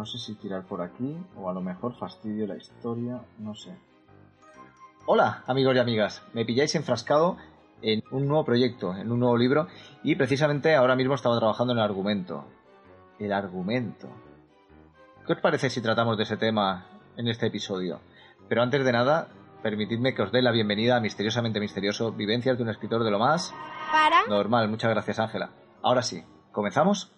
no sé si tirar por aquí o a lo mejor fastidio la historia, no sé. Hola, amigos y amigas. Me pilláis enfrascado en un nuevo proyecto, en un nuevo libro, y precisamente ahora mismo estaba trabajando en el argumento. El argumento. ¿Qué os parece si tratamos de ese tema en este episodio? Pero antes de nada, permitidme que os dé la bienvenida a Misteriosamente Misterioso, Vivencias de un escritor de lo más... Para. Normal, muchas gracias Ángela. Ahora sí, ¿comenzamos?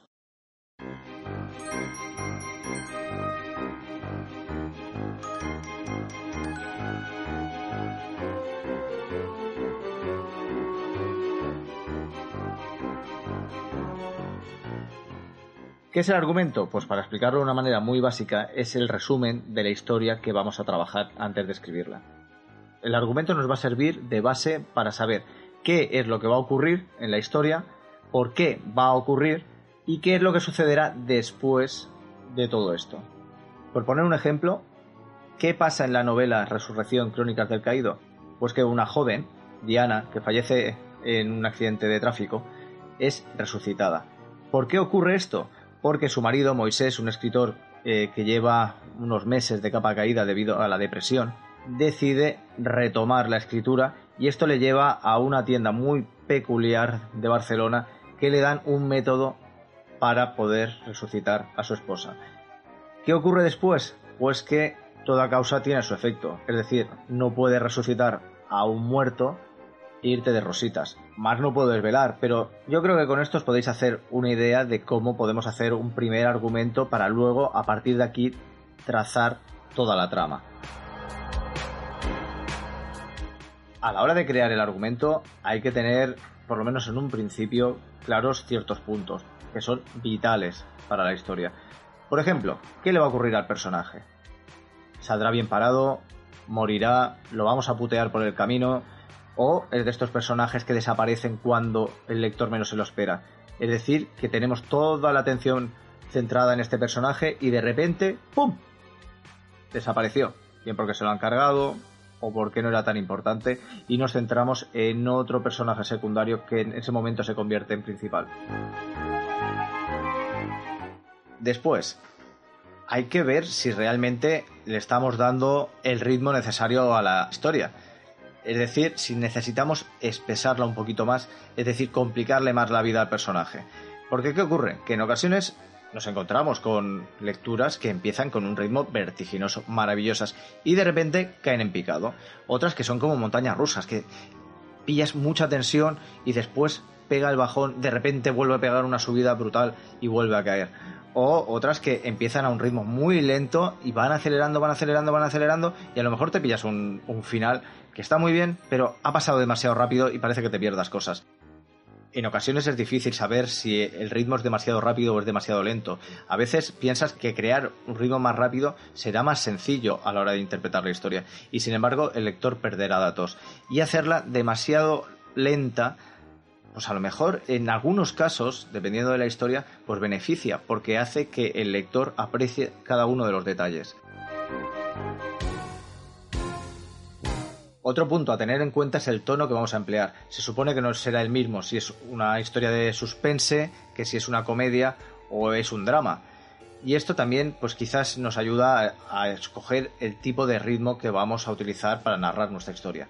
¿Qué es el argumento? Pues para explicarlo de una manera muy básica, es el resumen de la historia que vamos a trabajar antes de escribirla. El argumento nos va a servir de base para saber qué es lo que va a ocurrir en la historia, por qué va a ocurrir y qué es lo que sucederá después de todo esto. Por poner un ejemplo, ¿qué pasa en la novela Resurrección Crónicas del Caído? Pues que una joven, Diana, que fallece en un accidente de tráfico, es resucitada. ¿Por qué ocurre esto? Porque su marido, Moisés, un escritor eh, que lleva unos meses de capa caída debido a la depresión, decide retomar la escritura y esto le lleva a una tienda muy peculiar de Barcelona que le dan un método para poder resucitar a su esposa. ¿Qué ocurre después? Pues que toda causa tiene su efecto, es decir, no puede resucitar a un muerto irte de rositas. Más no puedo desvelar, pero yo creo que con esto os podéis hacer una idea de cómo podemos hacer un primer argumento para luego, a partir de aquí, trazar toda la trama. A la hora de crear el argumento hay que tener, por lo menos en un principio, claros ciertos puntos, que son vitales para la historia. Por ejemplo, ¿qué le va a ocurrir al personaje? ¿Saldrá bien parado? ¿Morirá? ¿Lo vamos a putear por el camino? O es de estos personajes que desaparecen cuando el lector menos se lo espera. Es decir, que tenemos toda la atención centrada en este personaje y de repente, ¡pum! Desapareció. Bien porque se lo han cargado o porque no era tan importante y nos centramos en otro personaje secundario que en ese momento se convierte en principal. Después, hay que ver si realmente le estamos dando el ritmo necesario a la historia es decir, si necesitamos espesarla un poquito más, es decir, complicarle más la vida al personaje. Porque ¿qué ocurre? Que en ocasiones nos encontramos con lecturas que empiezan con un ritmo vertiginoso, maravillosas, y de repente caen en picado. Otras que son como montañas rusas, que pillas mucha tensión y después pega el bajón, de repente vuelve a pegar una subida brutal y vuelve a caer. O otras que empiezan a un ritmo muy lento y van acelerando, van acelerando, van acelerando, y a lo mejor te pillas un, un final que está muy bien, pero ha pasado demasiado rápido y parece que te pierdas cosas. En ocasiones es difícil saber si el ritmo es demasiado rápido o es demasiado lento. A veces piensas que crear un ritmo más rápido será más sencillo a la hora de interpretar la historia y sin embargo el lector perderá datos. Y hacerla demasiado lenta, pues a lo mejor en algunos casos, dependiendo de la historia, pues beneficia porque hace que el lector aprecie cada uno de los detalles. Otro punto a tener en cuenta es el tono que vamos a emplear. Se supone que no será el mismo si es una historia de suspense que si es una comedia o es un drama. Y esto también, pues quizás nos ayuda a, escoger el tipo de ritmo que vamos a utilizar para narrar nuestra historia.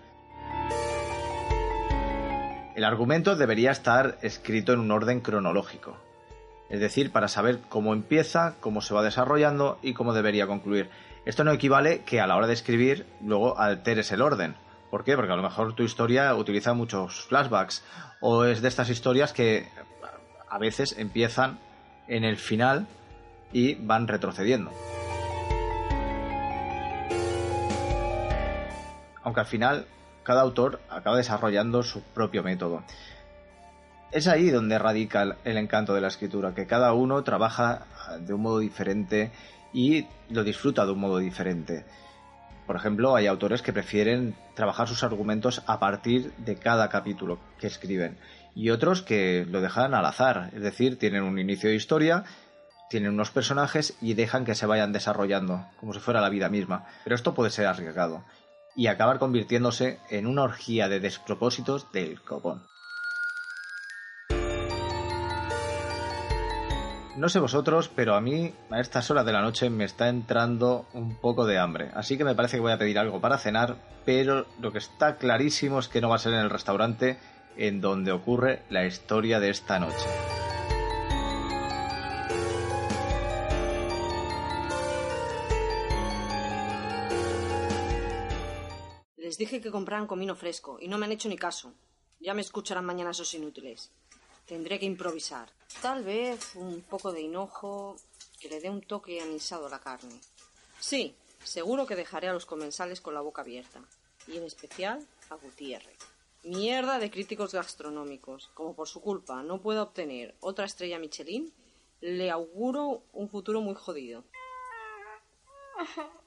El argumento debería estar escrito en un orden cronológico, es decir, para saber cómo empieza, cómo se va desarrollando y cómo debería concluir. Esto no equivale que a la hora de escribir luego alteres el orden. ¿Por qué? Porque a lo mejor tu historia utiliza muchos flashbacks o es de estas historias que a veces empiezan en el final y van retrocediendo. Aunque al final cada autor acaba desarrollando su propio método. Es ahí donde radica el encanto de la escritura, que cada uno trabaja de un modo diferente y lo disfruta de un modo diferente. Por ejemplo, hay autores que prefieren trabajar sus argumentos a partir de cada capítulo que escriben y otros que lo dejan al azar, es decir, tienen un inicio de historia, tienen unos personajes y dejan que se vayan desarrollando, como si fuera la vida misma. Pero esto puede ser arriesgado y acabar convirtiéndose en una orgía de despropósitos del copón. No sé vosotros, pero a mí a estas horas de la noche me está entrando un poco de hambre. Así que me parece que voy a pedir algo para cenar, pero lo que está clarísimo es que no va a ser en el restaurante en donde ocurre la historia de esta noche. Que compraran comino fresco y no me han hecho ni caso. Ya me escucharán mañana esos inútiles. Tendré que improvisar. Tal vez un poco de hinojo que le dé un toque anisado a la carne. Sí, seguro que dejaré a los comensales con la boca abierta. Y en especial a Gutiérrez. Mierda de críticos gastronómicos. Como por su culpa no pueda obtener otra estrella Michelin, le auguro un futuro muy jodido.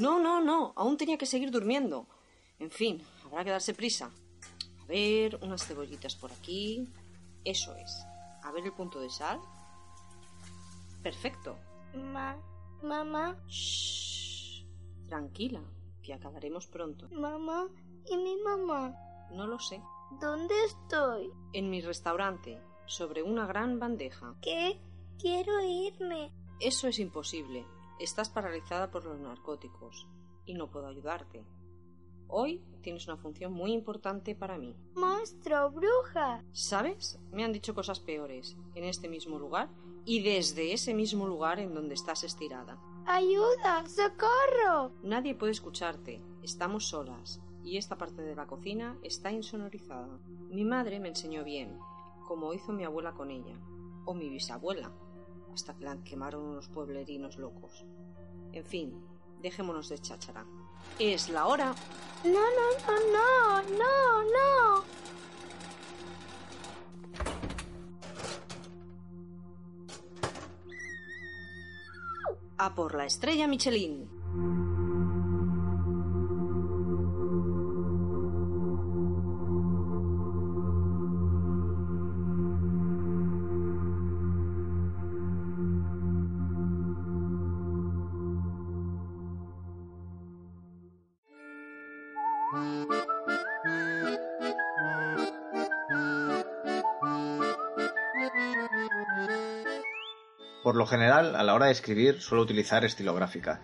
No, no, no. Aún tenía que seguir durmiendo. En fin, habrá que darse prisa. A ver, unas cebollitas por aquí. Eso es. A ver el punto de sal. Perfecto. Ma, mamá, Shh. Tranquila, que acabaremos pronto. mamá y mi mamá. No lo sé. ¿Dónde estoy? En mi restaurante, sobre una gran bandeja. ¿Qué? Quiero irme. Eso es imposible. Estás paralizada por los narcóticos y no puedo ayudarte. Hoy tienes una función muy importante para mí. Monstruo, bruja. ¿Sabes? Me han dicho cosas peores en este mismo lugar y desde ese mismo lugar en donde estás estirada. Ayuda, socorro. Nadie puede escucharte. Estamos solas y esta parte de la cocina está insonorizada. Mi madre me enseñó bien, como hizo mi abuela con ella, o mi bisabuela, hasta que la quemaron unos pueblerinos locos. En fin, dejémonos de cháchara. Es la hora. No, no, no, no, no, no. A por la estrella Michelin. Por lo general, a la hora de escribir, suelo utilizar estilográfica,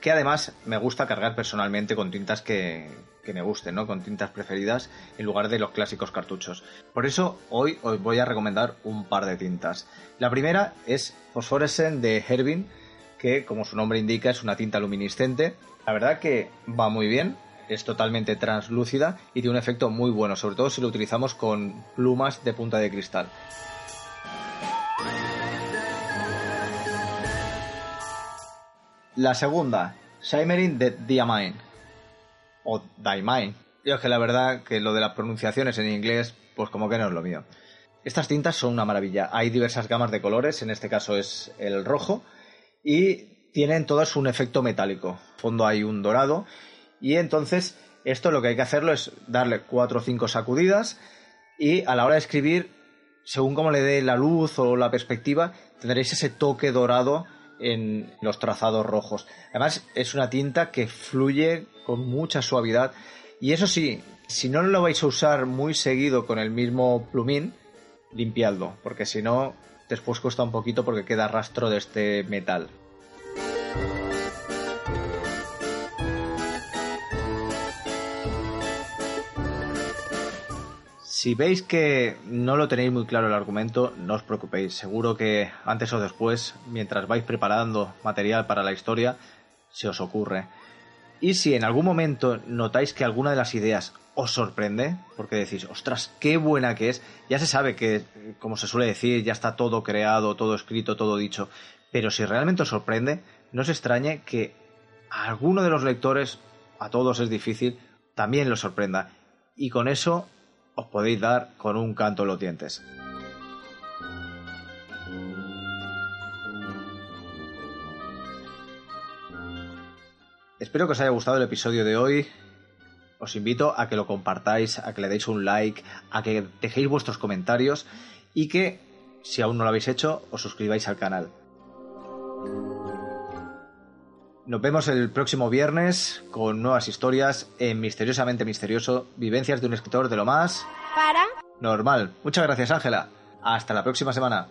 que además me gusta cargar personalmente con tintas que, que me gusten, ¿no? Con tintas preferidas en lugar de los clásicos cartuchos. Por eso, hoy os voy a recomendar un par de tintas. La primera es Phosphorescent de Herbin, que como su nombre indica es una tinta luminiscente. La verdad que va muy bien, es totalmente translúcida y tiene un efecto muy bueno, sobre todo si lo utilizamos con plumas de punta de cristal. La segunda, Shimmering de Diamine. O Diamine. Yo es que la verdad que lo de las pronunciaciones en inglés, pues como que no es lo mío. Estas tintas son una maravilla. Hay diversas gamas de colores, en este caso es el rojo, y tienen todas un efecto metálico. Fondo hay un dorado, y entonces esto lo que hay que hacerlo es darle cuatro o cinco sacudidas, y a la hora de escribir, según como le dé la luz o la perspectiva, tendréis ese toque dorado en los trazados rojos. Además, es una tinta que fluye con mucha suavidad. Y eso sí, si no lo vais a usar muy seguido con el mismo plumín, limpiadlo, porque si no, después cuesta un poquito porque queda rastro de este metal. Si veis que no lo tenéis muy claro el argumento, no os preocupéis. Seguro que antes o después, mientras vais preparando material para la historia, se os ocurre. Y si en algún momento notáis que alguna de las ideas os sorprende, porque decís, ostras, qué buena que es, ya se sabe que, como se suele decir, ya está todo creado, todo escrito, todo dicho, pero si realmente os sorprende, no os extrañe que a alguno de los lectores, a todos es difícil, también los sorprenda. Y con eso os podéis dar con un canto en los dientes. Espero que os haya gustado el episodio de hoy. Os invito a que lo compartáis, a que le deis un like, a que dejéis vuestros comentarios y que, si aún no lo habéis hecho, os suscribáis al canal. Nos vemos el próximo viernes con nuevas historias en Misteriosamente Misterioso, vivencias de un escritor de lo más Para. normal. Muchas gracias, Ángela. Hasta la próxima semana.